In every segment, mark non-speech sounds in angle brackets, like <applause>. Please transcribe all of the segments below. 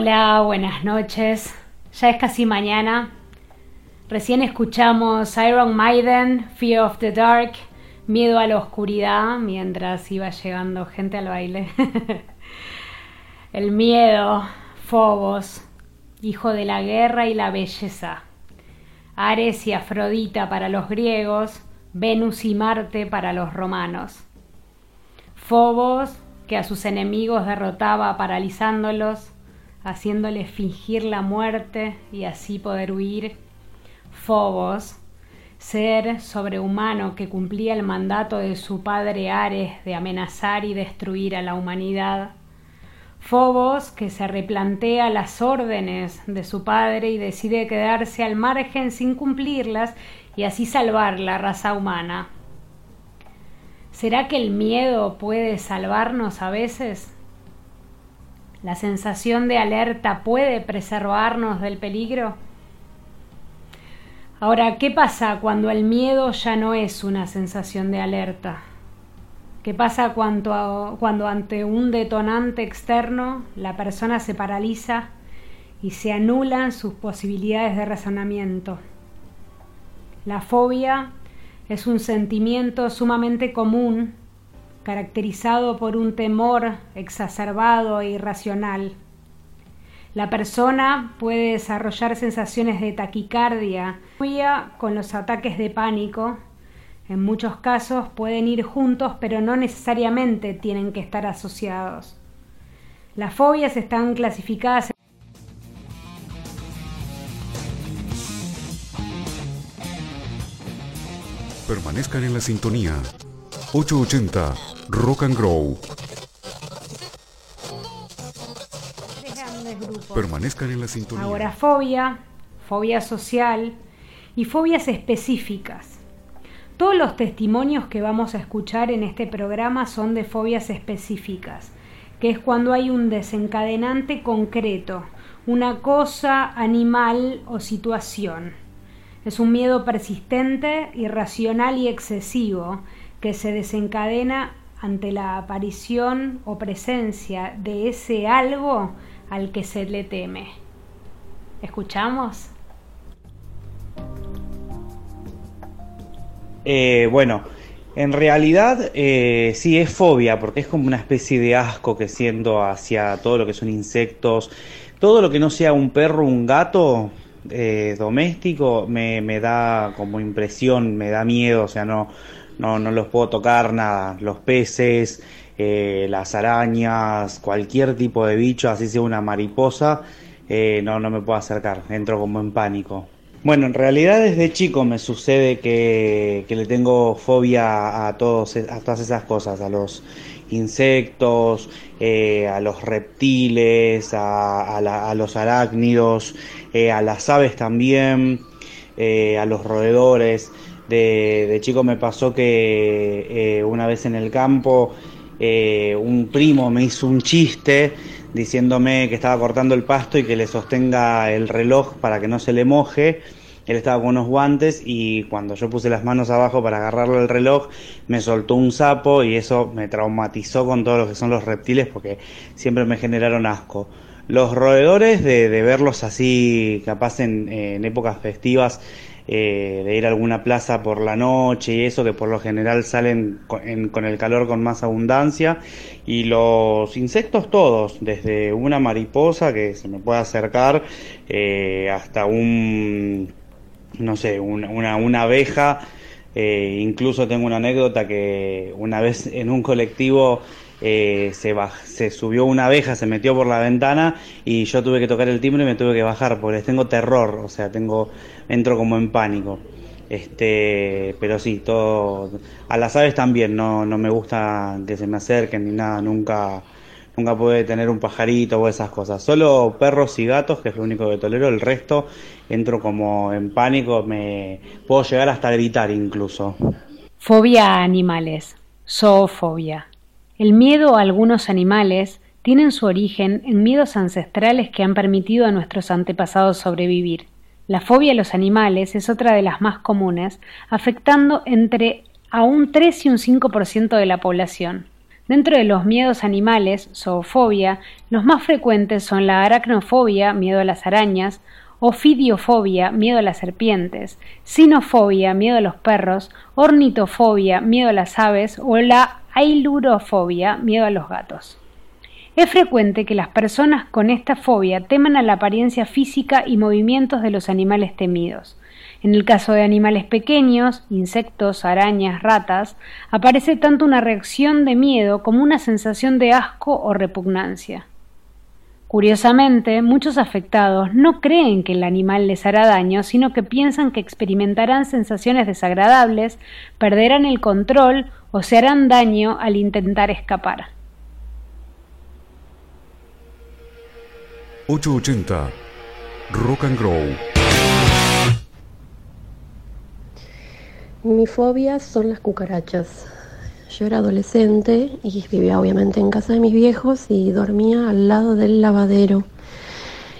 Hola, buenas noches. Ya es casi mañana. Recién escuchamos Iron Maiden, Fear of the Dark, Miedo a la Oscuridad, mientras iba llegando gente al baile. <laughs> El miedo, Fobos, hijo de la guerra y la belleza. Ares y Afrodita para los griegos, Venus y Marte para los romanos. Fobos, que a sus enemigos derrotaba paralizándolos, haciéndoles fingir la muerte y así poder huir. Fobos, ser sobrehumano que cumplía el mandato de su padre Ares de amenazar y destruir a la humanidad. Fobos, que se replantea las órdenes de su padre y decide quedarse al margen sin cumplirlas y así salvar la raza humana. ¿Será que el miedo puede salvarnos a veces? ¿La sensación de alerta puede preservarnos del peligro? Ahora, ¿qué pasa cuando el miedo ya no es una sensación de alerta? ¿Qué pasa cuando, cuando ante un detonante externo la persona se paraliza y se anulan sus posibilidades de razonamiento? La fobia es un sentimiento sumamente común, caracterizado por un temor exacerbado e irracional la persona puede desarrollar sensaciones de taquicardia con los ataques de pánico. En muchos casos pueden ir juntos, pero no necesariamente tienen que estar asociados. Las fobias están clasificadas Permanezcan en la sintonía. 880 Rock and Grow Permanezcan en la sintonía. Agorafobia, fobia social y fobias específicas. Todos los testimonios que vamos a escuchar en este programa son de fobias específicas, que es cuando hay un desencadenante concreto, una cosa, animal o situación. Es un miedo persistente, irracional y excesivo que se desencadena ante la aparición o presencia de ese algo al que se le teme. ¿Escuchamos? Eh, bueno, en realidad eh, sí es fobia, porque es como una especie de asco que siento hacia todo lo que son insectos. Todo lo que no sea un perro, un gato eh, doméstico, me, me, da como impresión, me da miedo, o sea, no, no, no los puedo tocar nada. Los peces, eh, las arañas, cualquier tipo de bicho, así sea una mariposa, eh, no, no me puedo acercar, entro como en pánico. Bueno, en realidad desde chico me sucede que, le tengo fobia a, todos, a todas esas cosas, a los insectos, eh, a los reptiles, a, los arácnidos, a las aves también, a los roedores. De, chico me pasó que una vez en el campo eh, un primo me hizo un chiste diciéndome que estaba cortando el pasto y que le sostenga el reloj para que no se le moje. Él estaba con unos guantes y cuando yo puse las manos abajo para agarrarle el reloj, me soltó un sapo y eso me traumatizó con todo lo que son los reptiles porque siempre me generaron asco. Los roedores, de, verlos así, capaz en épocas festivas, eh, de ir a alguna plaza por la noche y eso, que por lo general salen con, el calor con más abundancia. Y los insectos todos, desde una mariposa que se me puede acercar eh, hasta un, no sé, una, una, abeja. Eh, incluso tengo una anécdota que una vez en un colectivo eh, se, se subió una abeja, se metió por la ventana y yo tuve que tocar el timbre y me tuve que bajar porque tengo terror, o sea, tengo entro como en pánico. Este, pero sí, todo a las aves también, no, no me gusta que se me acerquen ni nada, nunca nunca pude tener un pajarito o esas cosas. Solo perros y gatos, que es lo único que tolero, el resto entro como en pánico, me puedo llegar hasta gritar incluso. Fobia a animales, zoofobia. El miedo a algunos animales tiene su origen en miedos ancestrales que han permitido a nuestros antepasados sobrevivir. La fobia a los animales es otra de las más comunes, afectando entre a un 3 y un 5% de la población. Dentro de los miedos animales, zoofobia, los más frecuentes son la aracnofobia, miedo a las arañas, ofidiofobia, miedo a las serpientes, sinofobia, miedo a los perros, ornitofobia, miedo a las aves o la ailurofobia, miedo a los gatos. Es frecuente que las personas con esta fobia teman a la apariencia física y movimientos de los animales temidos. En el caso de animales pequeños, insectos, arañas, ratas, aparece tanto una reacción de miedo como una sensación de asco o repugnancia. Curiosamente, muchos afectados no creen que el animal les hará daño, sino que piensan que experimentarán sensaciones desagradables, perderán el control o se harán daño al intentar escapar. 880 Rock and Grow. Mi fobia son las cucarachas. Yo era adolescente y vivía obviamente en casa de mis viejos y dormía al lado del lavadero.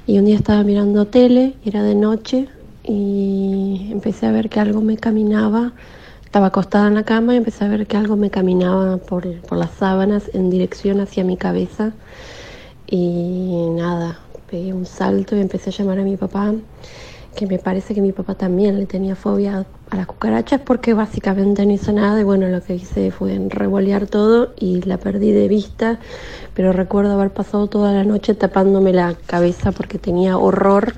Y un día estaba mirando tele, era de noche, y empecé a ver que algo me caminaba. Estaba acostada en la cama y empecé a ver que algo me caminaba por, por las sábanas en dirección hacia mi cabeza. Y nada, pegué un salto y empecé a llamar a mi papá, que me parece que mi papá también le tenía fobia a las cucarachas porque básicamente no hizo nada y bueno, lo que hice fue revolear todo y la perdí de vista, pero recuerdo haber pasado toda la noche tapándome la cabeza porque tenía horror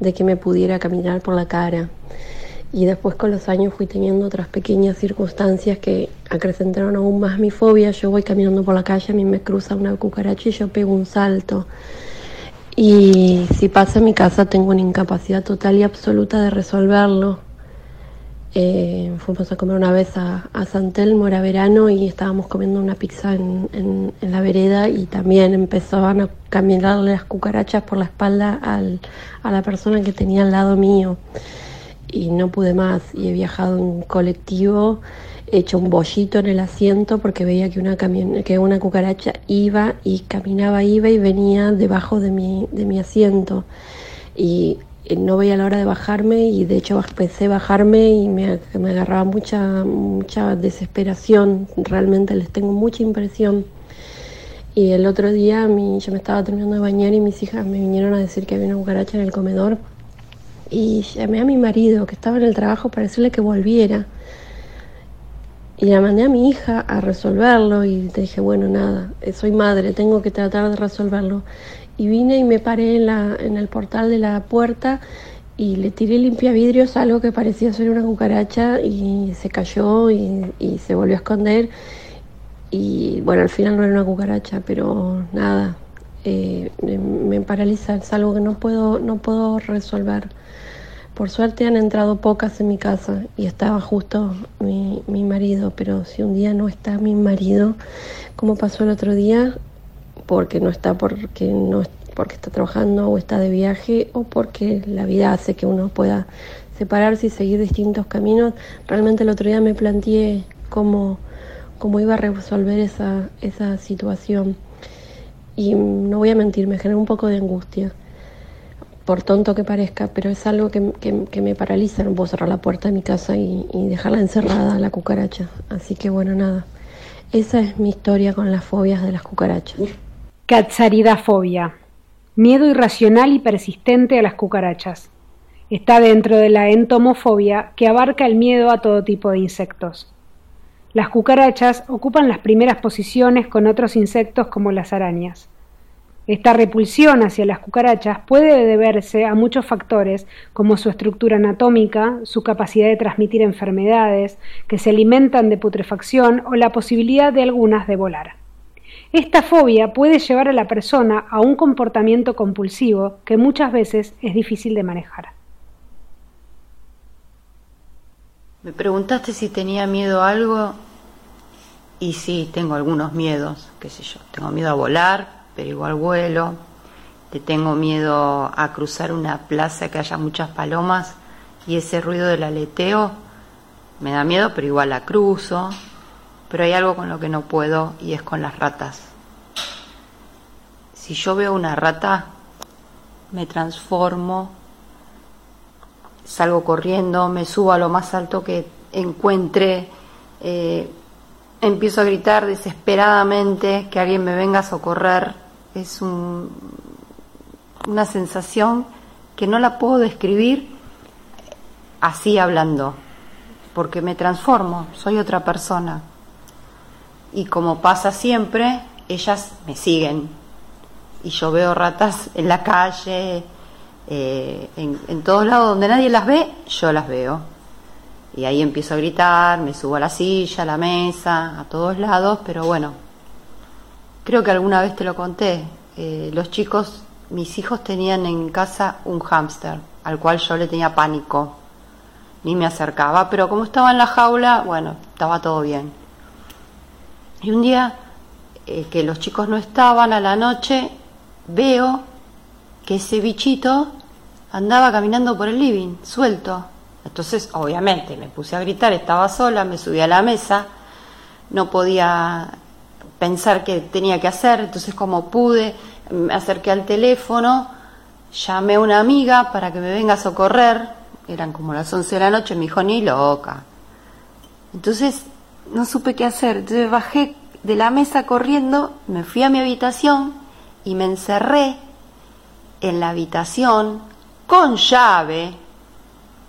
de que me pudiera caminar por la cara. Y después con los años fui teniendo otras pequeñas circunstancias que acrecentaron aún más mi fobia. Yo voy caminando por la calle, a mí me cruza una cucaracha y yo pego un salto. Y si pasa en mi casa tengo una incapacidad total y absoluta de resolverlo. Eh, fuimos a comer una vez a, a San era verano, y estábamos comiendo una pizza en, en, en, la vereda y también empezaban a caminarle las cucarachas por la espalda al, a la persona que tenía al lado mío. Y no pude más, y he viajado en colectivo hecho un bollito en el asiento porque veía que una, que una cucaracha iba y caminaba, iba y venía debajo de mi, de mi asiento. Y eh, no veía la hora de bajarme y de hecho empecé a bajarme y me, me agarraba mucha, mucha desesperación. Realmente les tengo mucha impresión. Y el otro día mi, yo me estaba terminando de bañar y mis hijas me vinieron a decir que había una cucaracha en el comedor. Y llamé a mi marido que estaba en el trabajo para decirle que volviera. Y la mandé a mi hija a resolverlo y te dije, bueno, nada, eh, soy madre, tengo que tratar de resolverlo. Y vine y me paré en, la, en el portal de la puerta y le tiré limpia vidrios, algo que parecía ser una cucaracha y se cayó y, y, se volvió a esconder. Y bueno, al final no era una cucaracha, pero nada, eh, me paraliza, es algo que no puedo, no puedo resolver. Por suerte han entrado pocas en mi casa y estaba justo mi, mi, marido, pero si un día no está mi marido, como pasó el otro día, porque no está porque no porque está trabajando o está de viaje o porque la vida hace que uno pueda separarse y seguir distintos caminos, realmente el otro día me planteé cómo, cómo iba a resolver esa, esa situación. Y no voy a mentir, me genera un poco de angustia por tonto que parezca, pero es algo que, que, me paraliza. No puedo cerrar la puerta de mi casa y, y, dejarla encerrada, la cucaracha. Así que bueno, nada. Esa es mi historia con las fobias de las cucarachas. Catsaridafobia. Miedo irracional y persistente a las cucarachas. Está dentro de la entomofobia que abarca el miedo a todo tipo de insectos. Las cucarachas ocupan las primeras posiciones con otros insectos como las arañas. Esta repulsión hacia las cucarachas puede deberse a muchos factores, como su estructura anatómica, su capacidad de transmitir enfermedades, que se alimentan de putrefacción o la posibilidad de algunas de volar. Esta fobia puede llevar a la persona a un comportamiento compulsivo que muchas veces es difícil de manejar. Me preguntaste si tenía miedo a algo y sí, tengo algunos miedos, qué sé yo, tengo miedo a volar, pero igual vuelo. Le tengo miedo a cruzar una plaza que haya muchas palomas y ese ruido del aleteo me da miedo, pero igual la cruzo. Pero hay algo con lo que no puedo y es con las ratas. Si yo veo una rata, me transformo, salgo corriendo, me subo a lo más alto que encuentre, eh, empiezo a gritar desesperadamente que alguien me venga a socorrer es un, una sensación que no la puedo describir así hablando, porque me transformo, soy otra persona. Y como pasa siempre, ellas me siguen. Y yo veo ratas en la calle, eh, en, en todos lados donde nadie las ve, yo las veo. Y ahí empiezo a gritar, me subo a la silla, a la mesa, a todos lados, pero bueno, creo que alguna vez te lo conté. eh, los chicos, mis hijos tenían en casa un hámster, al cual yo le tenía pánico, ni me acercaba, pero como estaba en la jaula, bueno, estaba todo bien. Y un día eh, que los chicos no estaban a la noche, veo que ese bichito andaba caminando por el living, suelto. Entonces, obviamente, me puse a gritar, estaba sola, me subí a la mesa, no podía pensar qué tenía que hacer, entonces como pude, me acerqué al teléfono, llamé a una amiga para que me venga a socorrer, eran como las 11 de la noche, me dijo, ni loca. Entonces, no supe qué hacer, entonces bajé de la mesa corriendo, me fui a mi habitación y me encerré en la habitación con llave,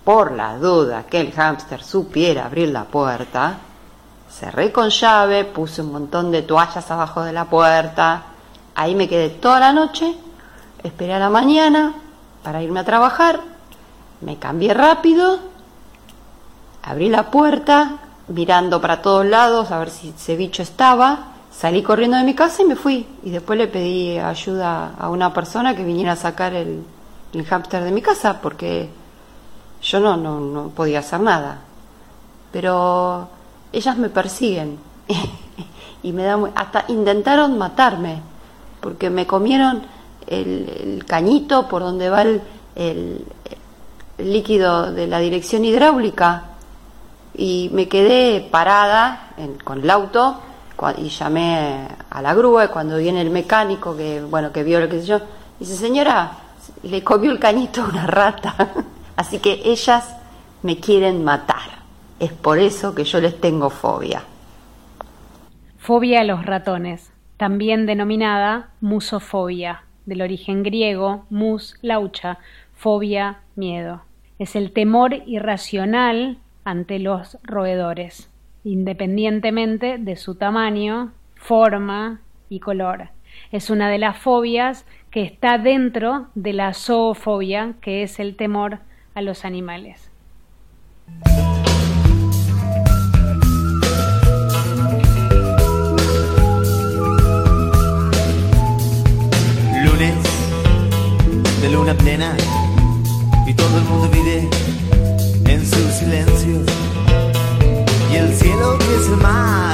por la duda que el hámster supiera abrir la puerta, cerré con llave, puse un montón de toallas abajo de la puerta, ahí me quedé toda la noche, esperé a la mañana para irme a trabajar, me cambié rápido, abrí la puerta, mirando para todos lados a ver si ese bicho estaba, salí corriendo de mi casa y me fui. Y después le pedí ayuda a una persona que viniera a sacar el, el hámster de mi casa porque yo no, no, no podía hacer nada. Pero ellas me persiguen. <laughs> Y me da hasta intentaron matarme porque me comieron el, cañito por donde va el, líquido de la dirección hidráulica. Y me quedé parada con el auto y llamé a la grúa y cuando viene el mecánico que bueno que vio lo que sé yo dice señora le comió el cañito a una rata <laughs> así que ellas me quieren matar es por eso que yo les tengo fobia Fobia a los ratones, también denominada musofobia, del origen griego mus, laucha, fobia, miedo. Es el temor irracional ante los roedores, independientemente de su tamaño, forma y color. Es una de las fobias que está dentro de la zoofobia, que es el temor a los animales. Luna plena y todo el mundo vive en su silencio. Y el cielo que es el mar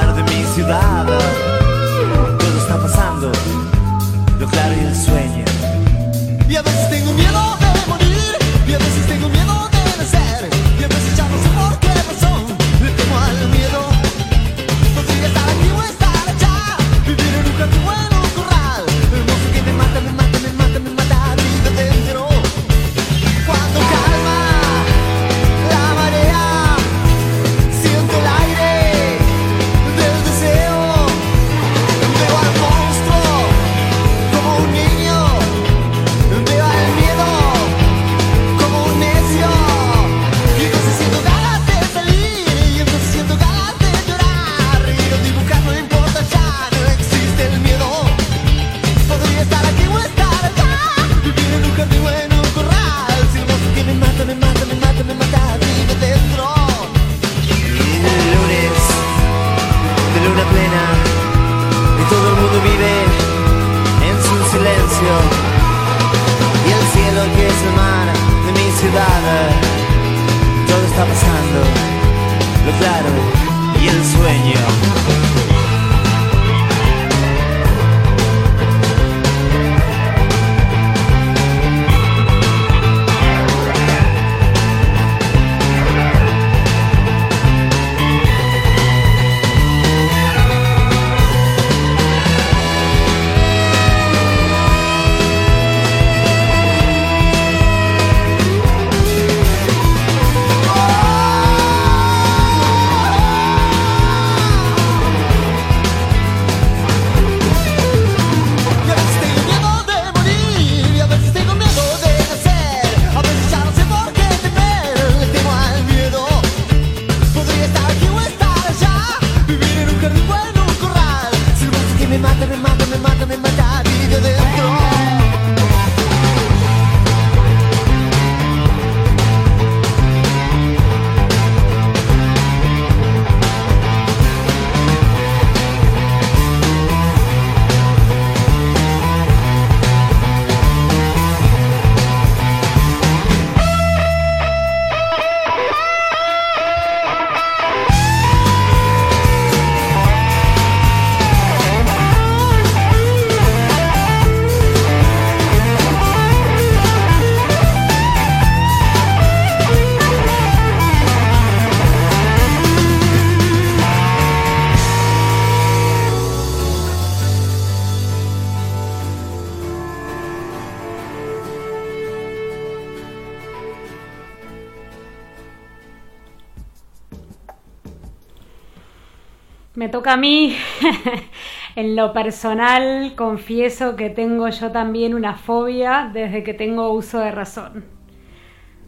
a mí. <laughs> en lo personal, confieso que tengo yo también una fobia desde que tengo uso de razón.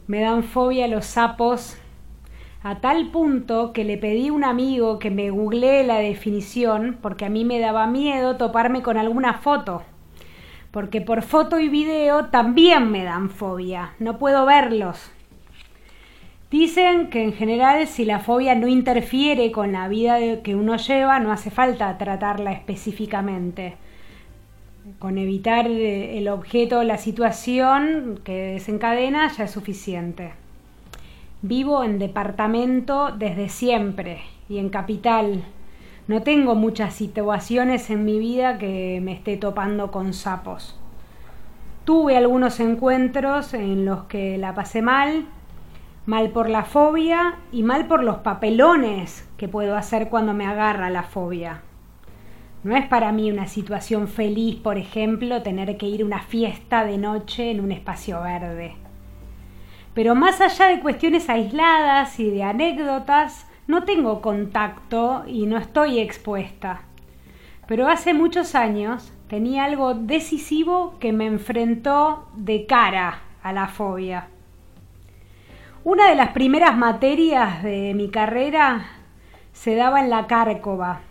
Me dan fobia los sapos a tal punto que le pedí a un amigo que me googlee la definición porque a mí me daba miedo toparme con alguna foto. Porque por foto y video también me dan fobia. No puedo verlos. Dicen que en general si la fobia no interfiere con la vida que uno lleva, no hace falta tratarla específicamente. Con evitar eh, el objeto o la situación que desencadena ya es suficiente. Vivo en departamento desde siempre y en capital. No tengo muchas situaciones en mi vida que me esté topando con sapos. Tuve algunos encuentros en los que la pasé mal, mal por la fobia y mal por los papelones que puedo hacer cuando me agarra la fobia. No es para mí una situación feliz, por ejemplo, tener que ir a una fiesta de noche en un espacio verde. Pero más allá de cuestiones aisladas y de anécdotas, no tengo contacto y no estoy expuesta. Pero hace muchos años tenía algo decisivo que me enfrentó de cara a la fobia. Una de las primeras materias de mi carrera se daba en la Cárcova,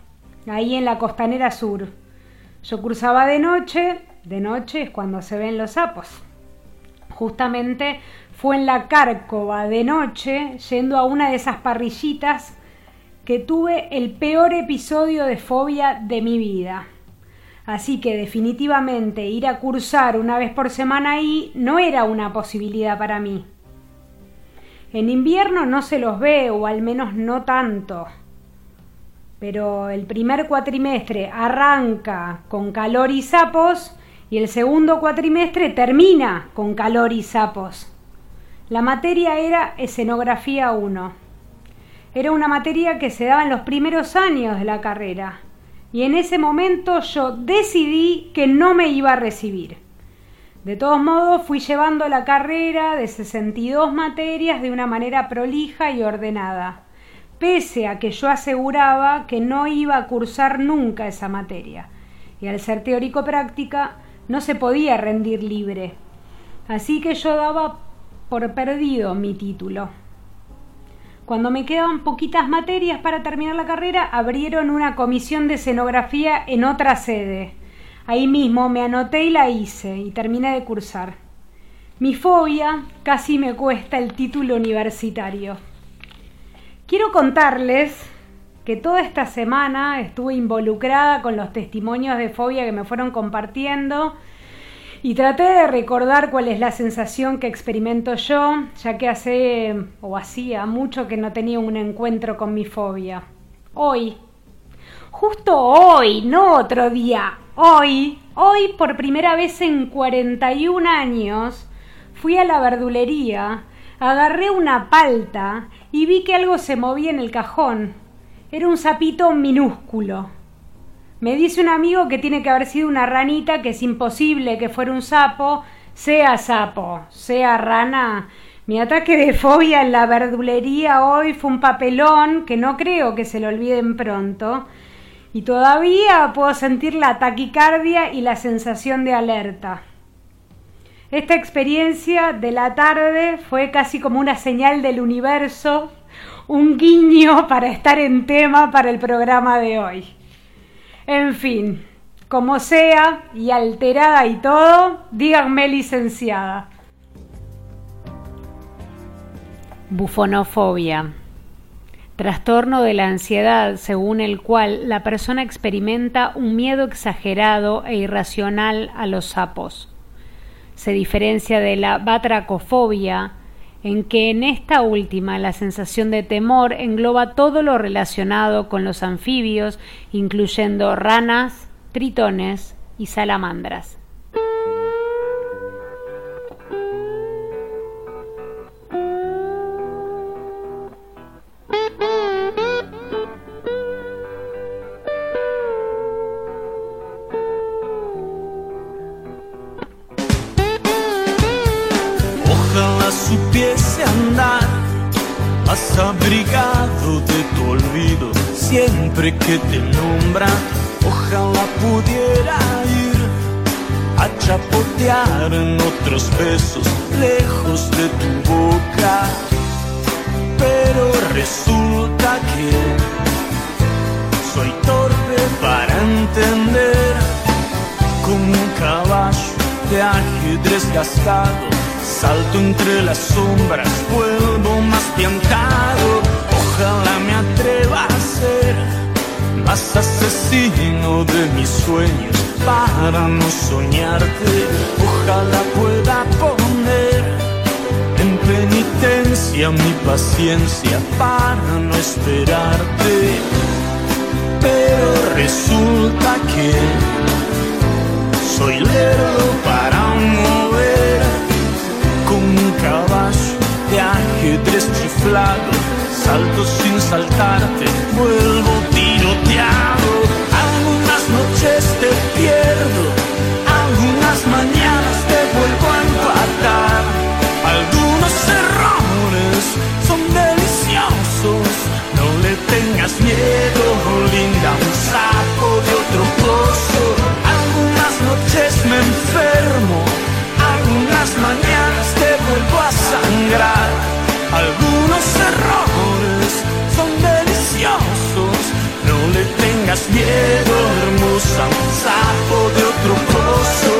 ahí en la costanera sur. Yo cursaba de noche, de noche es cuando se ven los sapos. Justamente fue en la Cárcova de noche, yendo a una de esas parrillitas, que tuve el peor episodio de fobia de mi vida. Así que definitivamente ir a cursar una vez por semana ahí no era una posibilidad para mí. En invierno no se los ve, o al menos no tanto. Pero el primer cuatrimestre arranca con calor y sapos y el segundo cuatrimestre termina con calor y sapos. La materia era escenografía 1. Era una materia que se daba en los primeros años de la carrera y en ese momento yo decidí que no me iba a recibir. De todos modos, fui llevando la carrera de 62 materias de una manera prolija y ordenada, pese a que yo aseguraba que no iba a cursar nunca esa materia, y al ser teórico-práctica no se podía rendir libre. Así que yo daba por perdido mi título. Cuando me quedaban poquitas materias para terminar la carrera, abrieron una comisión de escenografía en otra sede Ahí mismo me anoté y la hice y terminé de cursar. Mi fobia casi me cuesta el título universitario. Quiero contarles que toda esta semana estuve involucrada con los testimonios de fobia que me fueron compartiendo y traté de recordar cuál es la sensación que experimento yo, ya que hace o hacía mucho que no tenía un encuentro con mi fobia. Hoy, justo hoy, no otro día, Hoy, hoy por primera vez en 41 años, fui a la verdulería, agarré una palta y vi que algo se movía en el cajón. Era un sapito minúsculo. Me dice un amigo que tiene que haber sido una ranita, que es imposible que fuera un sapo, sea sapo, sea rana. Mi ataque de fobia en la verdulería hoy fue un papelón que no creo que se lo olviden pronto y todavía puedo sentir la taquicardia y la sensación de alerta. Esta experiencia de la tarde fue casi como una señal del universo, un guiño <laughs> para estar en tema para el programa de hoy. En fin, como sea, y alterada y todo, díganme licenciada. Bufonofobia trastorno de la ansiedad según el cual la persona experimenta un miedo exagerado e irracional a los sapos. Se diferencia de la batracofobia, en que en esta última la sensación de temor engloba todo lo relacionado con los anfibios, incluyendo ranas, tritones y salamandras. Supiese andar, más abrigado de tu olvido siempre que te nombra, ojalá pudiera ir a chapotear en otros besos lejos de tu boca. Pero resulta que soy torpe para entender como un caballo de ajedrez gastado. Salto entre las sombras, vuelvo más piantado. Ojalá me atreva a ser más asesino de mis sueños para no soñarte. Ojalá pueda poner en penitencia mi paciencia para no esperarte. Pero resulta que soy lerdo para como un caballo de ajedrez chiflado. Salto sin saltarte, vuelvo tiroteado. Algunas noches te pierdo, algunas mañanas te vuelvo a empatar. Algunos errores son deliciosos, no le tengas miedo, linda, un sapo de otro pozo. Algunas noches me enfermo, algunas mañanas te vuelvo a sangrar. Algunos errores son deliciosos, no le tengas miedo, hermosa, sapo de otro pozo.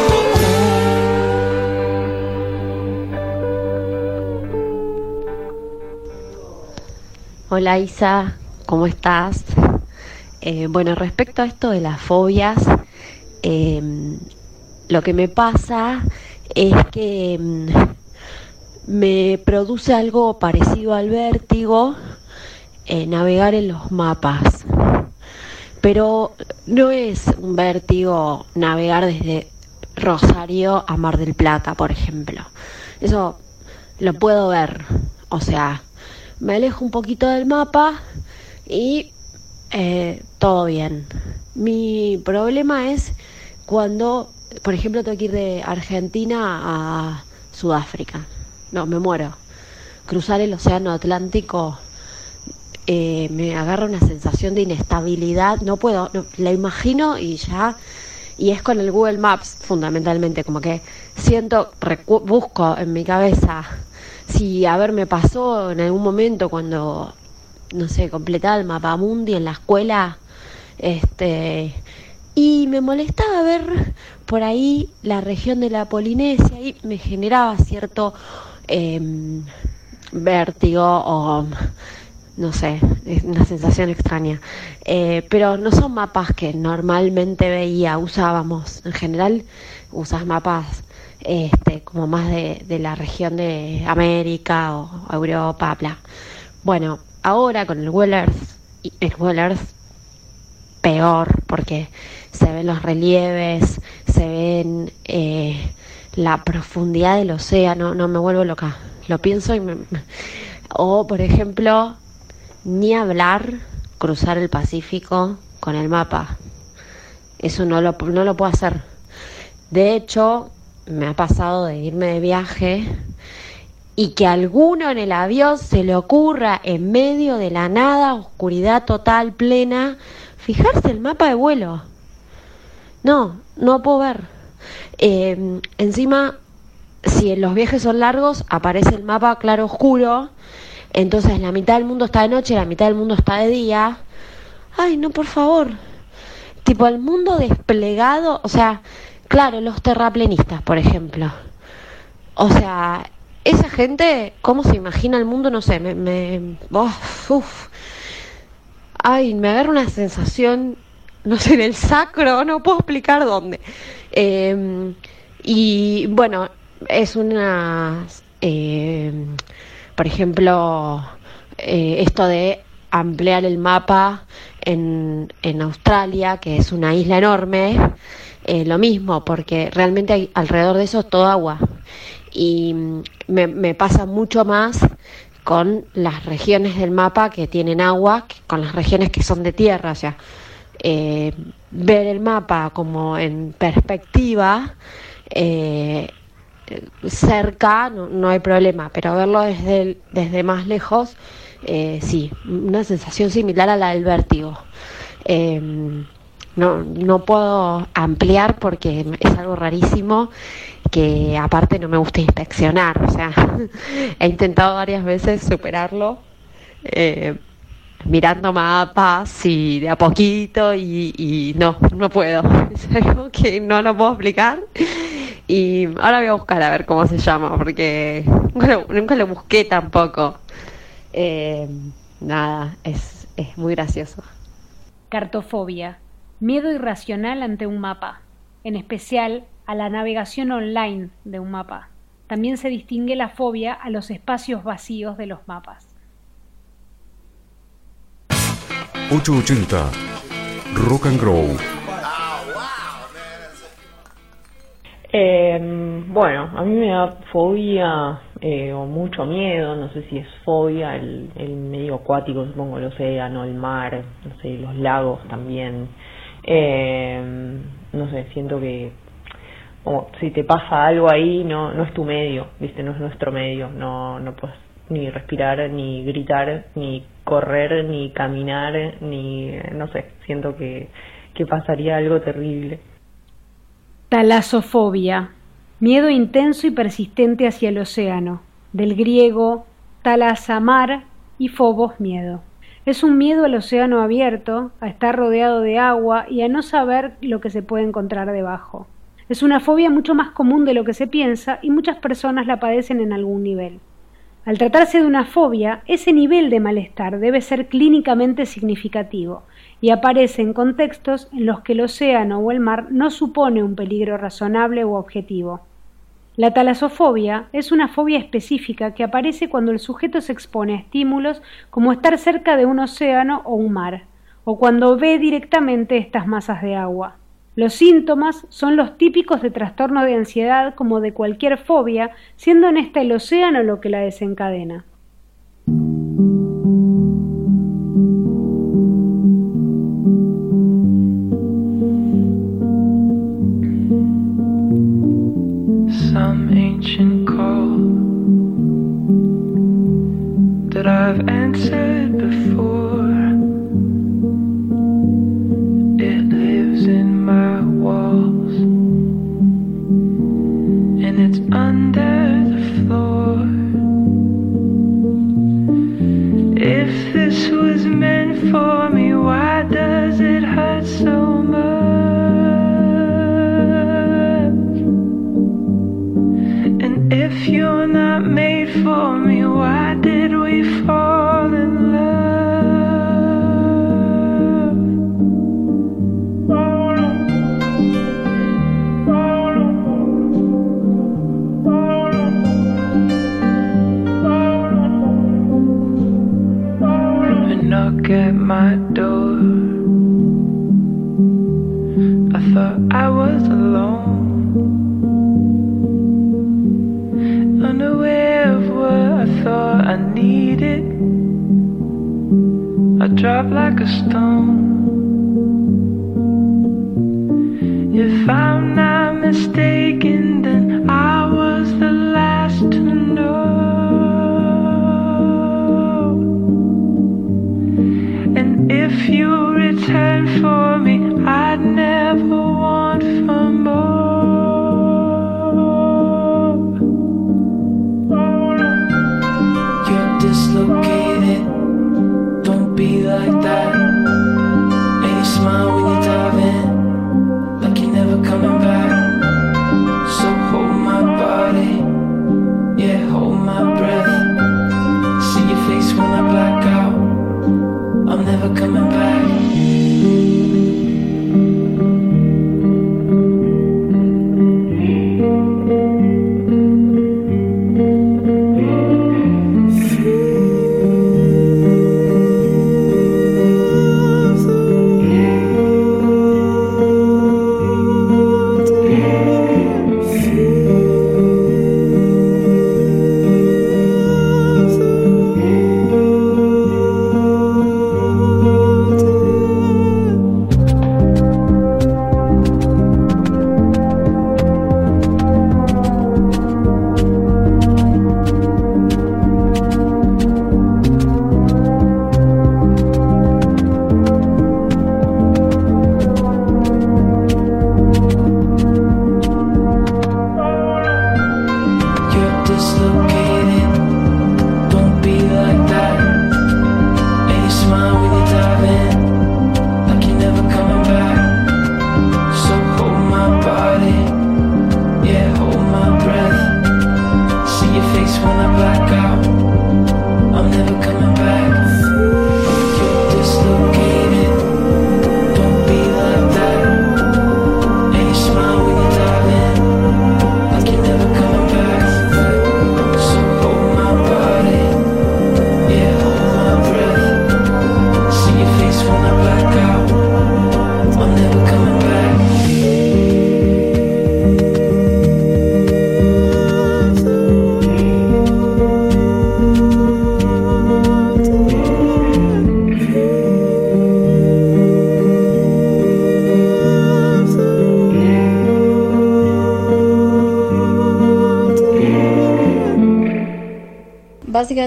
Hola Isa, ¿cómo estás? Eh, bueno, respecto a esto de las fobias, eh, lo que me pasa es que mm, me produce algo parecido al vértigo eh, navegar en los mapas. Pero no es un vértigo navegar desde Rosario a Mar del Plata, por ejemplo. Eso lo puedo ver. O sea, me alejo un poquito del mapa y eh, todo bien. Mi problema es cuando, por ejemplo, tengo que ir de Argentina a Sudáfrica. No, me muero. Cruzar el Océano Atlántico eh, me agarra una sensación de inestabilidad. No puedo, no, la imagino y ya. Y es con el Google Maps, fundamentalmente, como que siento, busco en mi cabeza si, a ver, me pasó en algún momento cuando, no sé, completaba el mapa mundi en la escuela, este, y me molestaba ver por ahí la región de la Polinesia y me generaba cierto em, vértigo o no sé, es una sensación extraña. Eh, pero no son mapas que normalmente veía, usábamos. En general usas mapas este, como más de, la región de América o Europa, bla. Bueno, ahora con el y el Earth peor porque se ven los relieves, se ven eh, la profundidad del océano, no me vuelvo loca, lo pienso y me... O por ejemplo, ni hablar cruzar el Pacífico con el mapa. Eso no lo, no lo puedo hacer. De hecho, me ha pasado de irme de viaje y que a alguno en el avión se le ocurra en medio de la nada, oscuridad total, plena, fijarse el mapa de vuelo. No, no puedo ver. Eh, encima, si los viajes son largos, aparece el mapa claro oscuro. Entonces la mitad del mundo está de noche, la mitad del mundo está de día. Ay, no, por favor. Tipo, el mundo desplegado, o sea, claro, los terraplenistas, por ejemplo. O sea, esa gente, ¿cómo se imagina el mundo? No sé, me... me uf, uf. Ay, me agarra una sensación, no sé, del sacro, no puedo explicar dónde. Eh, y bueno, es una... Eh, por ejemplo, eh, esto de ampliar el mapa en, en, Australia, que es una isla enorme, eh, lo mismo, porque realmente hay, alrededor de eso es todo agua. Y me, me, pasa mucho más con las regiones del mapa que tienen agua, que con las regiones que son de tierra. O sea, eh, ver el mapa como en perspectiva cerca no, no, hay problema, pero verlo desde, desde más lejos Eh, sí, una sensación similar a la del vértigo. Em, no, no puedo ampliar porque es algo rarísimo que aparte no me gusta inspeccionar, o sea, <laughs> he intentado varias veces superarlo, eh, mirando mapas y de a poquito y, no, no puedo, <laughs> es algo que no lo puedo explicar y ahora voy a buscar a ver cómo se llama porque nunca lo, busqué tampoco. Eh, nada, es, es muy gracioso. Cartofobia, miedo irracional ante un mapa, en especial a la navegación online de un mapa. También se distingue la fobia a los espacios vacíos de los mapas. 880 Rock and Grow. Eh, bueno, a mí me da fobia eh, o mucho miedo, no sé si es fobia, el, medio acuático, supongo, el océano, el mar, no sé, los lagos también. Eh, no sé, siento que o si te pasa algo ahí, no, no es tu medio, ¿viste? No es nuestro medio, no, no puedes ni respirar, ni gritar, ni correr, ni caminar, ni, no sé, siento que, que pasaría algo terrible. Talasofobia, miedo intenso y persistente hacia el océano, del griego talasamar y phobos miedo. Es un miedo al océano abierto, a estar rodeado de agua y a no saber lo que se puede encontrar debajo. Es una fobia mucho más común de lo que se piensa y muchas personas la padecen en algún nivel. Al tratarse de una fobia, ese nivel de malestar debe ser clínicamente significativo y aparece en contextos en los que el océano o el mar no supone un peligro razonable u objetivo. La talasofobia es una fobia específica que aparece cuando el sujeto se expone a estímulos como estar cerca de un océano o un mar, o cuando ve directamente estas masas de agua. Los síntomas son los típicos de trastorno de ansiedad como de cualquier fobia, siendo en esta el océano lo que la desencadena. If you're not made for me,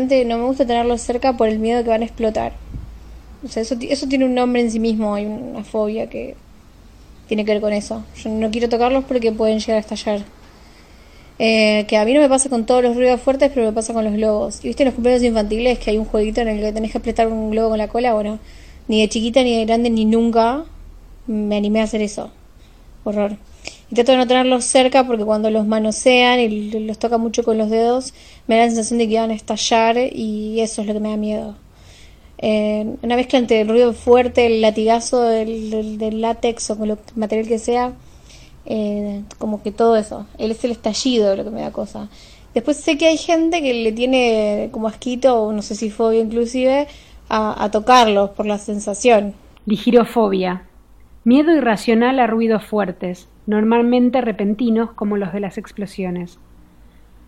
No me gusta tenerlos cerca por el miedo que van a explotar. O sea, eso, eso tiene un nombre en sí mismo, hay una fobia que tiene que ver con eso. Yo no quiero tocarlos porque pueden llegar a estallar. Eh, que a mí no me pasa con todos los ruidos fuertes, pero me pasa con los globos. ¿Y viste en los cumpleaños infantiles que hay un jueguito en el que tenés que apretar un globo con la cola? Bueno, ni de chiquita, ni de grande, ni nunca me animé a hacer eso. Horror. Trato de no tenerlos cerca porque cuando los manosean y los toca mucho con los dedos, me da la sensación de que van a estallar y eso es lo que me da miedo. Eh, una mezcla entre el ruido fuerte, el latigazo del, del- del látex o con lo material que sea, eh, como que todo eso. Él es el estallido lo que me da cosa. Después sé que hay gente que le tiene como asquito, o no sé si fobia inclusive, a, a tocarlos por la sensación. Ligirofobia. Miedo irracional a ruidos fuertes, normalmente repentinos como los de las explosiones.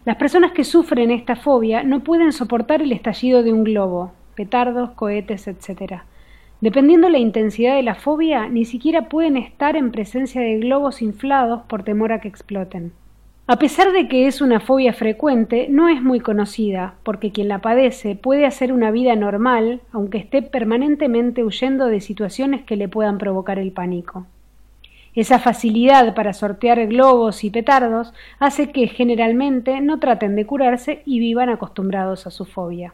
Las personas que sufren esta fobia no pueden soportar el estallido de un globo, petardos, cohetes, etc. Dependiendo la intensidad de la fobia, ni siquiera pueden estar en presencia de globos inflados por temor a que exploten. A pesar de que es una fobia frecuente, no es muy conocida, porque quien la padece puede hacer una vida normal, aunque esté permanentemente huyendo de situaciones que le puedan provocar el pánico. Esa facilidad para sortear globos y petardos hace que generalmente no traten de curarse y vivan acostumbrados a su fobia.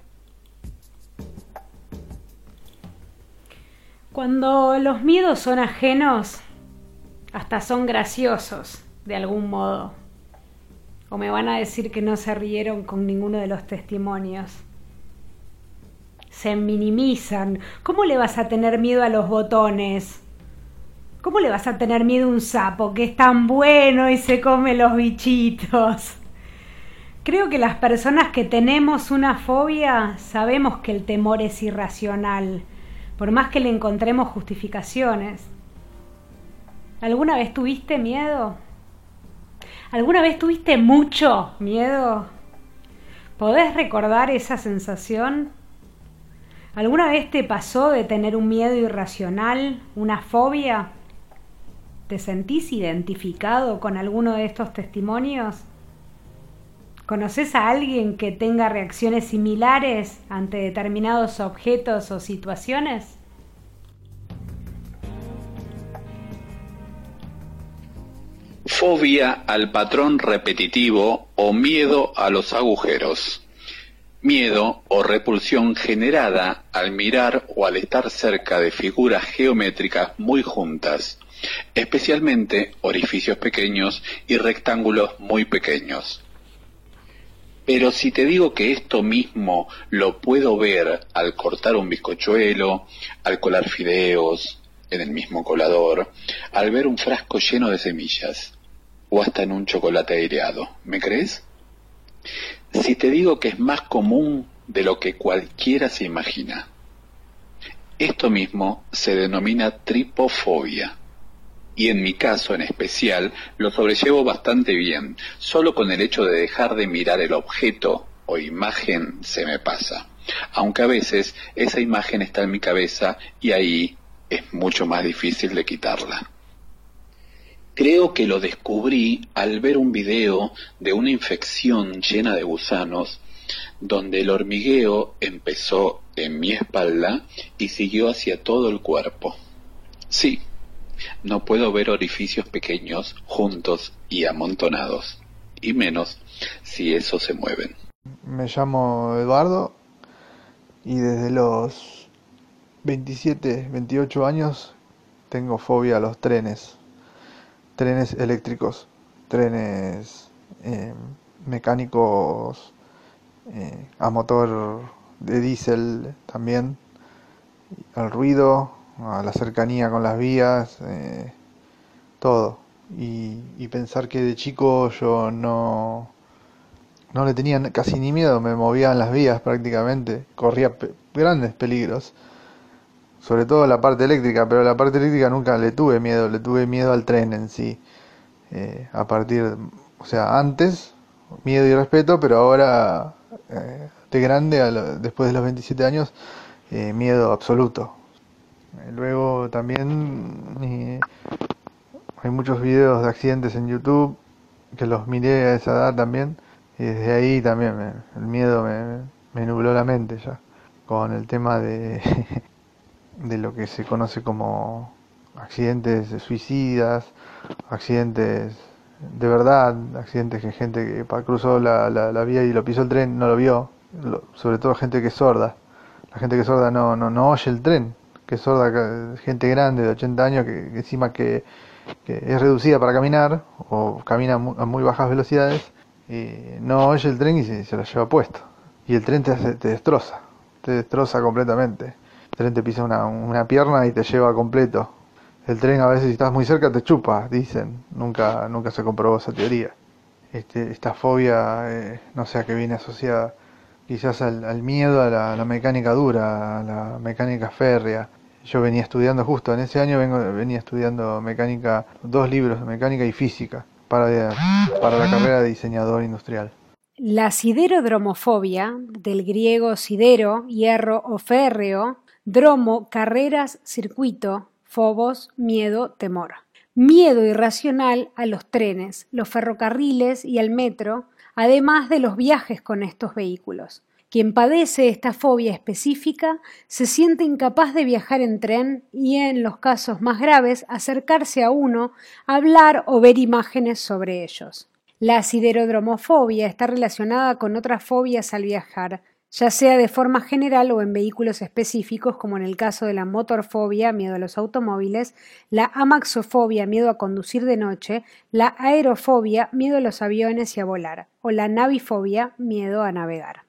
Cuando los miedos son ajenos, hasta son graciosos, de algún modo. O me van a decir que no se rieron con ninguno de los testimonios. Se minimizan. ¿Cómo le vas a tener miedo a los botones? ¿Cómo le vas a tener miedo a un sapo que es tan bueno y se come los bichitos? Creo que las personas que tenemos una fobia sabemos que el temor es irracional, por más que le encontremos justificaciones. ¿Alguna vez tuviste miedo? ¿Alguna vez tuviste mucho miedo? ¿Podés recordar esa sensación? ¿Alguna vez te pasó de tener un miedo irracional, una fobia? ¿Te sentís identificado con alguno de estos testimonios? ¿Conoces a alguien que tenga reacciones similares ante determinados objetos o situaciones? Fobia al patrón repetitivo o miedo a los agujeros. Miedo o repulsión generada al mirar o al estar cerca de figuras geométricas muy juntas, especialmente orificios pequeños y rectángulos muy pequeños. Pero si te digo que esto mismo lo puedo ver al cortar un bizcochuelo, al colar fideos en el mismo colador, al ver un frasco lleno de semillas, o hasta en un chocolate aireado, ¿me crees? Si te digo que es más común de lo que cualquiera se imagina. Esto mismo se denomina tripofobia. Y en mi caso en especial lo sobrellevo bastante bien. Solo con el hecho de dejar de mirar el objeto o imagen se me pasa. Aunque a veces esa imagen está en mi cabeza y ahí es mucho más difícil de quitarla. Creo que lo descubrí al ver un video de una infección llena de gusanos donde el hormigueo empezó en mi espalda y siguió hacia todo el cuerpo. Sí, no puedo ver orificios pequeños juntos y amontonados, y menos si esos se mueven. Me llamo Eduardo y desde los 27, 28 años tengo fobia a los trenes, trenes eléctricos, trenes eh, mecánicos eh, a motor de diésel también, al ruido, a la cercanía con las vías, eh, todo. Y, pensar que de chico yo no, no le tenía casi ni miedo, me movía en las vías prácticamente, corría grandes peligros, sobre todo la parte eléctrica, pero la parte eléctrica nunca le tuve miedo, le tuve miedo al tren en sí. Eh, a partir, o sea, antes miedo y respeto, pero ahora eh, de grande, lo- después de los 27 años, eh, miedo absoluto. Eh, Luego también hay muchos videos de accidentes en YouTube que los miré a esa edad también y desde ahí también me- el miedo me, me nubló la mente ya con el tema de, <laughs> de lo que se conoce como accidentes suicidas, accidentes de verdad, accidentes que gente que cruzó la, la, la vía y lo pisó el tren no lo vio, sobre todo gente que es sorda. La gente que es sorda no, no, no oye el tren, que es sorda, gente grande de 80 años que, encima que, es reducida para caminar o camina mu- a muy bajas velocidades, y no oye el tren y se, se lo lleva puesto. Y el tren te, te destroza, te destroza completamente. El tren te pisa una, una pierna y te lleva completo. El tren a veces si estás muy cerca te chupa, dicen. Nunca, nunca se comprobó esa teoría. Este, esta fobia, eh, no sé a qué viene asociada, quizás al, miedo a la, mecánica dura, a la mecánica férrea. Yo venía estudiando justo, en ese año venía estudiando mecánica, dos libros mecánica y física para, para la carrera de diseñador industrial. La siderodromofobia, del griego sidero, hierro o férreo, dromo, carreras, circuito, fobos, miedo, temor. Miedo irracional a los trenes, los ferrocarriles y al metro, además de los viajes con estos vehículos. Quien padece esta fobia específica se siente incapaz de viajar en tren y, en los casos más graves, acercarse a uno, hablar o ver imágenes sobre ellos. La siderodromofobia está relacionada con otras fobias al viajar, ya sea de forma general o en vehículos específicos, como en el caso de la motorfobia, miedo a los automóviles, la amaxofobia, miedo a conducir de noche, la aerofobia, miedo a los aviones y a volar, o la navifobia, miedo a navegar.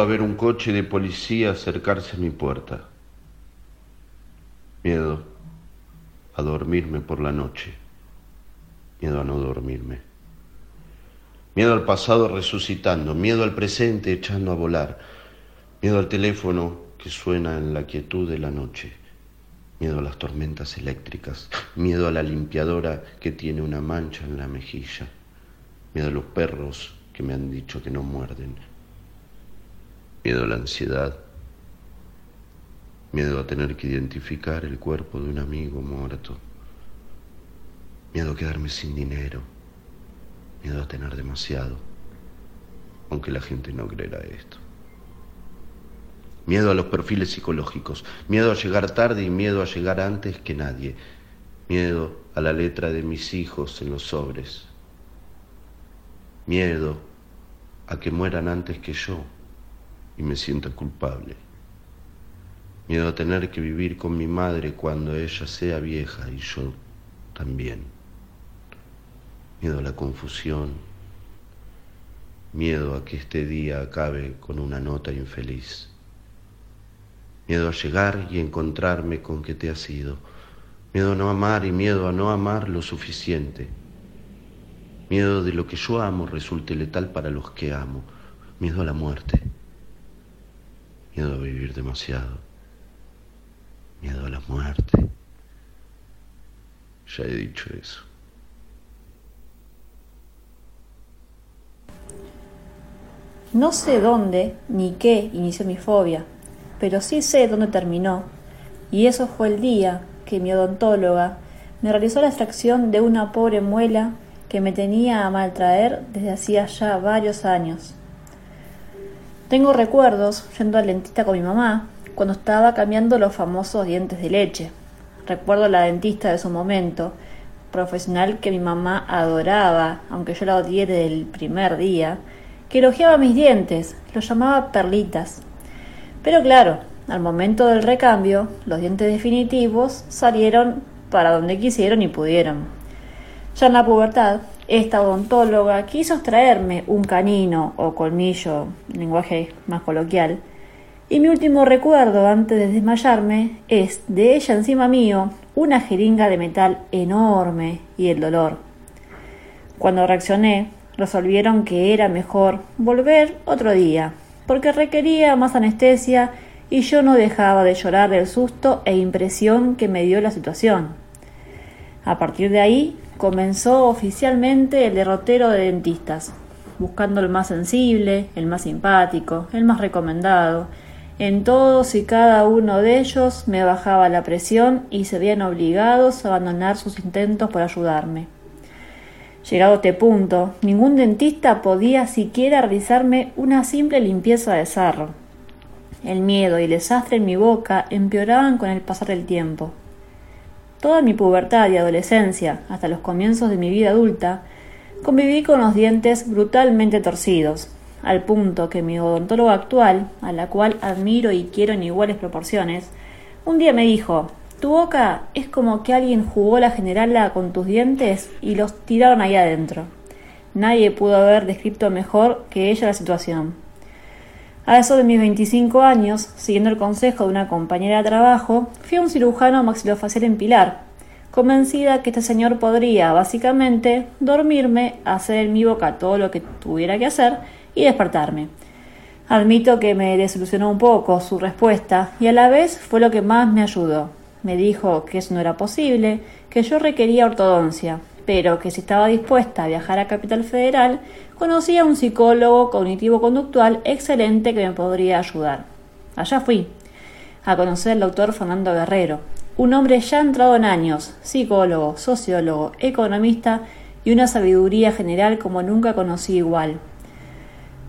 A ver un coche de policía acercarse a mi puerta. Miedo a dormirme por la noche. Miedo a no dormirme. Miedo al pasado resucitando. Miedo al presente echando a volar. Miedo al teléfono que suena en la quietud de la noche. Miedo a las tormentas eléctricas. Miedo a la limpiadora que tiene una mancha en la mejilla. Miedo a los perros que me han dicho que no muerden. Miedo a la ansiedad. Miedo a tener que identificar el cuerpo de un amigo muerto. Miedo a quedarme sin dinero. Miedo a tener demasiado. Aunque la gente no creerá esto. Miedo a los perfiles psicológicos. Miedo a llegar tarde y miedo a llegar antes que nadie. Miedo a la letra de mis hijos en los sobres. Miedo a que mueran antes que yo y me sienta culpable. Miedo a tener que vivir con mi madre cuando ella sea vieja y yo también. Miedo a la confusión. Miedo a que este día acabe con una nota infeliz. Miedo a llegar y encontrarme con que te has ido. Miedo a no amar y miedo a no amar lo suficiente. Miedo de lo que yo amo resulte letal para los que amo. Miedo a la muerte. Miedo a vivir demasiado. Miedo a la muerte. Ya he dicho eso. No sé dónde ni qué inició mi fobia, pero sí sé dónde terminó. Y eso fue el día que mi odontóloga me realizó la extracción de una pobre muela que me tenía a maltraer desde hacía ya varios años. Tengo recuerdos yendo al dentista con mi mamá cuando estaba cambiando los famosos dientes de leche. Recuerdo a la dentista de su momento, profesional que mi mamá adoraba, aunque yo la odié desde el primer día, que elogiaba mis dientes, los llamaba perlitas. Pero claro, al momento del recambio, los dientes definitivos salieron para donde quisieron y pudieron. Ya en la pubertad, esta odontóloga quiso extraerme un canino o colmillo, lenguaje más coloquial, y mi último recuerdo antes de desmayarme es de ella encima mío una jeringa de metal enorme y el dolor. Cuando reaccioné, resolvieron que era mejor volver otro día, porque requería más anestesia y yo no dejaba de llorar del susto e impresión que me dio la situación. A partir de ahí comenzó oficialmente el derrotero de dentistas, buscando el más sensible, el más simpático, el más recomendado. En todos y cada uno de ellos me bajaba la presión y se veían obligados a abandonar sus intentos por ayudarme. Llegado este punto, ningún dentista podía siquiera realizarme una simple limpieza de sarro. El miedo y el desastre en mi boca empeoraban con el pasar del tiempo. Toda mi pubertad y adolescencia, hasta los comienzos de mi vida adulta, conviví con los dientes brutalmente torcidos, al punto que mi odontóloga actual, a la cual admiro y quiero en iguales proporciones, un día me dijo, tu boca es como que alguien jugó la generala con tus dientes y los tiraron ahí adentro. Nadie pudo haber descrito mejor que ella la situación. A eso de mis 25 años, siguiendo el consejo de una compañera de trabajo, fui a un cirujano maxilofacial en Pilar, convencida que este señor podría, básicamente, dormirme, hacer en mi boca todo lo que tuviera que hacer y despertarme. Admito que me desilusionó un poco su respuesta y a la vez fue lo que más me ayudó. Me dijo que eso no era posible, que yo requería ortodoncia, pero que si estaba dispuesta a viajar a Capital Federal, conocía a un psicólogo cognitivo-conductual excelente que me podría ayudar. Allá fui, a conocer al doctor Fernando Guerrero, un hombre ya entrado en años, psicólogo, sociólogo, economista y una sabiduría general como nunca conocí igual.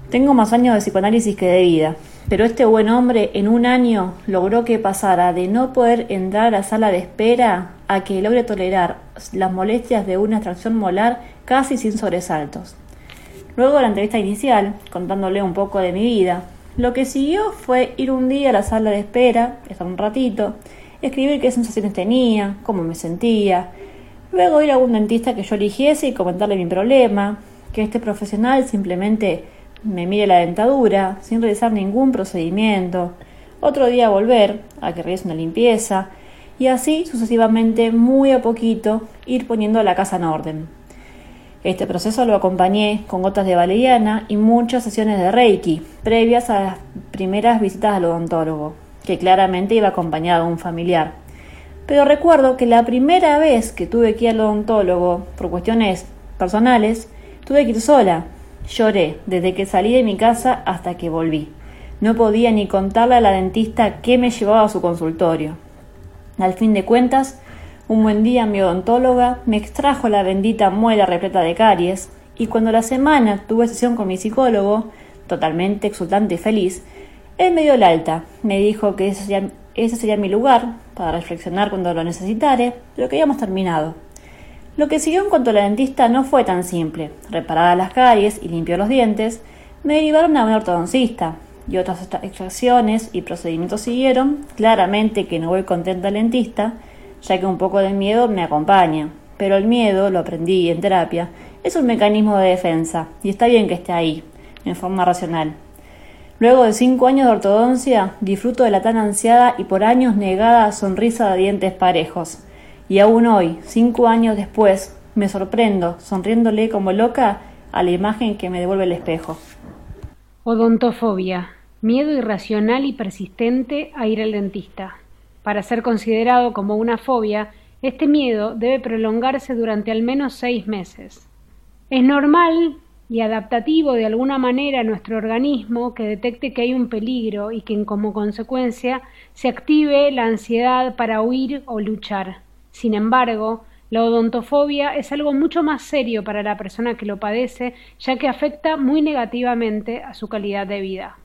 Tengo más años de psicoanálisis que de vida, pero este buen hombre en un año logró que pasara de no poder entrar a la sala de espera a que logre tolerar las molestias de una extracción molar casi sin sobresaltos. Luego la entrevista inicial, contándole un poco de mi vida, lo que siguió fue ir un día a la sala de espera, estar un ratito, escribir qué sensaciones tenía, cómo me sentía, luego ir a un dentista que yo eligiese y comentarle mi problema, que este profesional simplemente me mire la dentadura sin realizar ningún procedimiento, otro día volver a que realice una limpieza y así sucesivamente muy a poquito ir poniendo la casa en orden. Este proceso lo acompañé con gotas de valeriana y muchas sesiones de Reiki previas a las primeras visitas al odontólogo, que claramente iba acompañado de un familiar. Pero recuerdo que la primera vez que tuve que ir al odontólogo por cuestiones personales, tuve que ir sola, Lloré desde que salí de mi casa hasta que volví. No podía ni contarle a la dentista qué me llevaba a su consultorio. Al fin de cuentas, un buen día mi odontóloga me extrajo la bendita muela repleta de caries y cuando la semana tuve sesión con mi psicólogo, totalmente exultante y feliz, él me dio la alta. Me dijo que ese sería, ese sería mi lugar para reflexionar cuando lo necesitare, pero que habíamos terminado. Lo que siguió en cuanto a la dentista no fue tan simple. Reparadas las caries y limpió los dientes, me derivaron a un ortodoncista y otras extracciones y procedimientos siguieron. Claramente que no voy contenta al dentista, ya que un poco de miedo me acompaña. Pero el miedo, lo aprendí en terapia, es un mecanismo de defensa y está bien que esté ahí, en forma racional. Luego de cinco años de ortodoncia, disfruto de la tan ansiada y por años negada sonrisa de dientes parejos y aún hoy, cinco años después, me sorprendo, sonriéndole como loca a la imagen que me devuelve el espejo. Odontofobia. Miedo irracional y persistente a ir al dentista. Para ser considerado como una fobia, este miedo debe prolongarse durante al menos seis meses. Es normal y adaptativo de alguna manera a nuestro organismo que detecte que hay un peligro y que como consecuencia se active la ansiedad para huir o luchar. Sin embargo, la odontofobia es algo mucho más serio para la persona que lo padece, ya que afecta muy negativamente a su calidad de vida.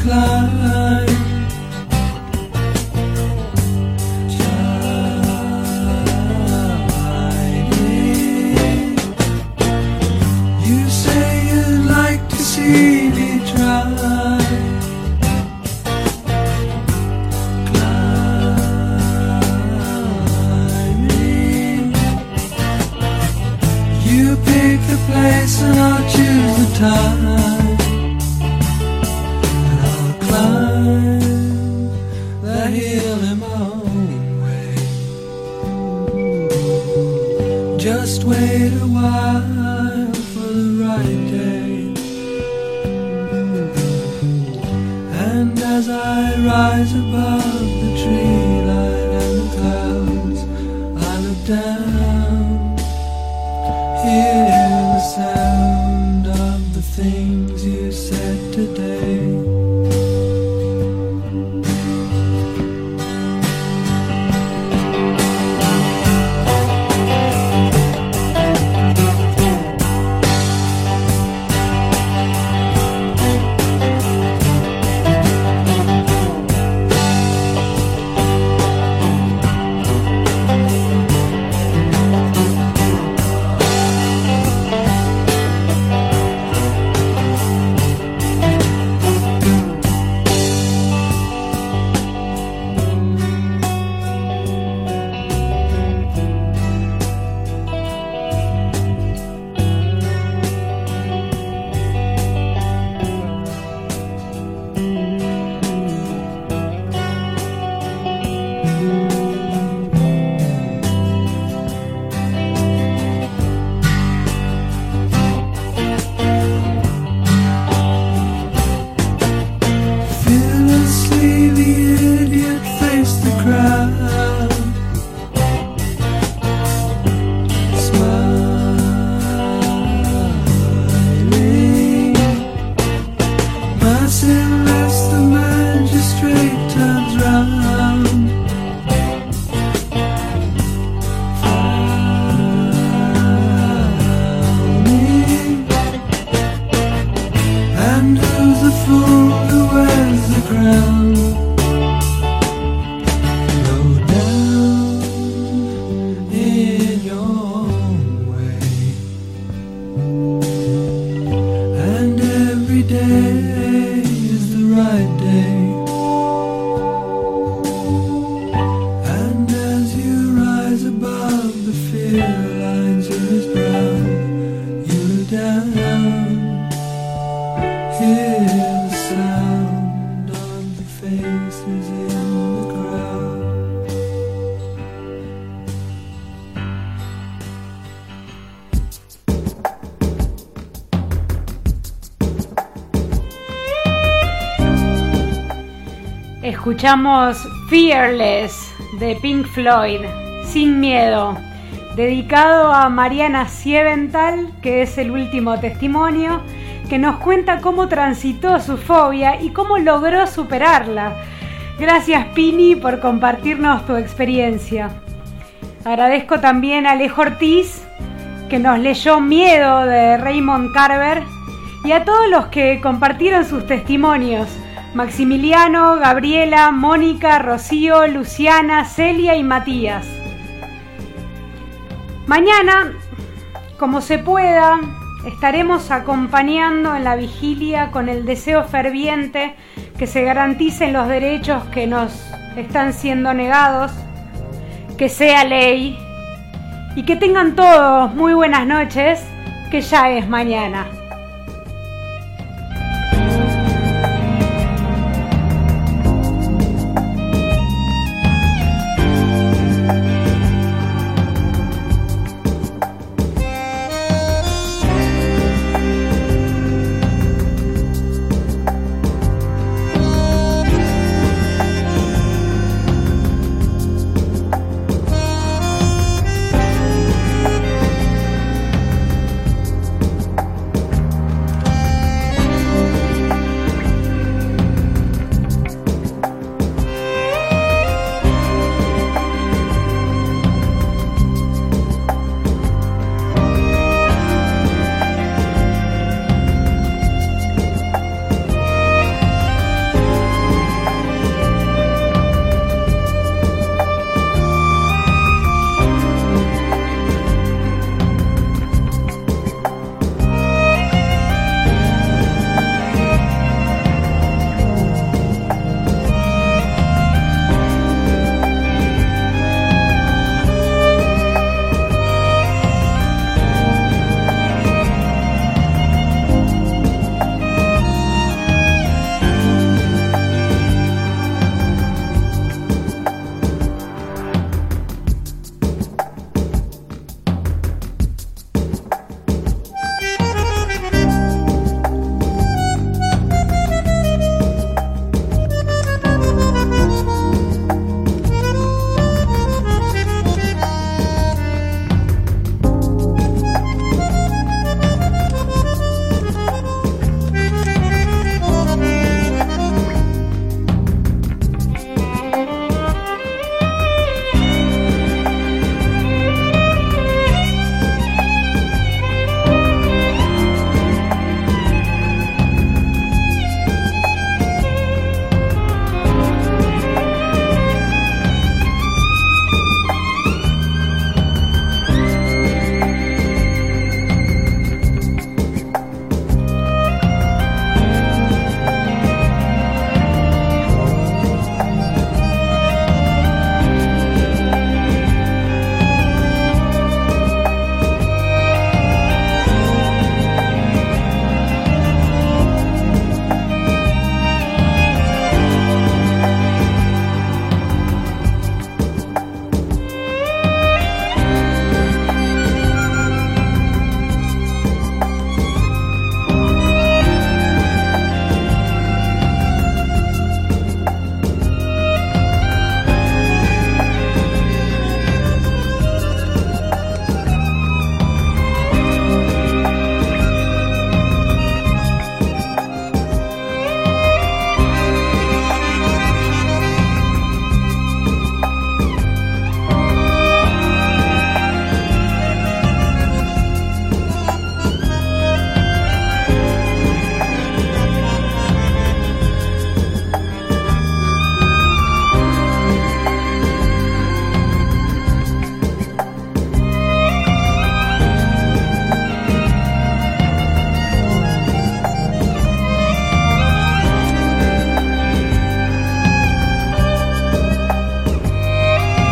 climb Fearless de Pink Floyd, Sin Miedo, dedicado a Mariana Sieventhal, que es el último testimonio, que nos cuenta cómo transitó su fobia y cómo logró superarla. Gracias Pini por compartirnos tu experiencia. Agradezco también a Alejo Ortiz, que nos leyó Miedo de Raymond Carver, y a todos los que compartieron sus testimonios. Maximiliano, Gabriela, Mónica, Rocío, Luciana, Celia y Matías. Mañana, como se pueda, estaremos acompañando en la vigilia con el deseo ferviente que se garanticen los derechos que nos están siendo negados, que sea ley y que tengan todos muy buenas noches, que ya es mañana.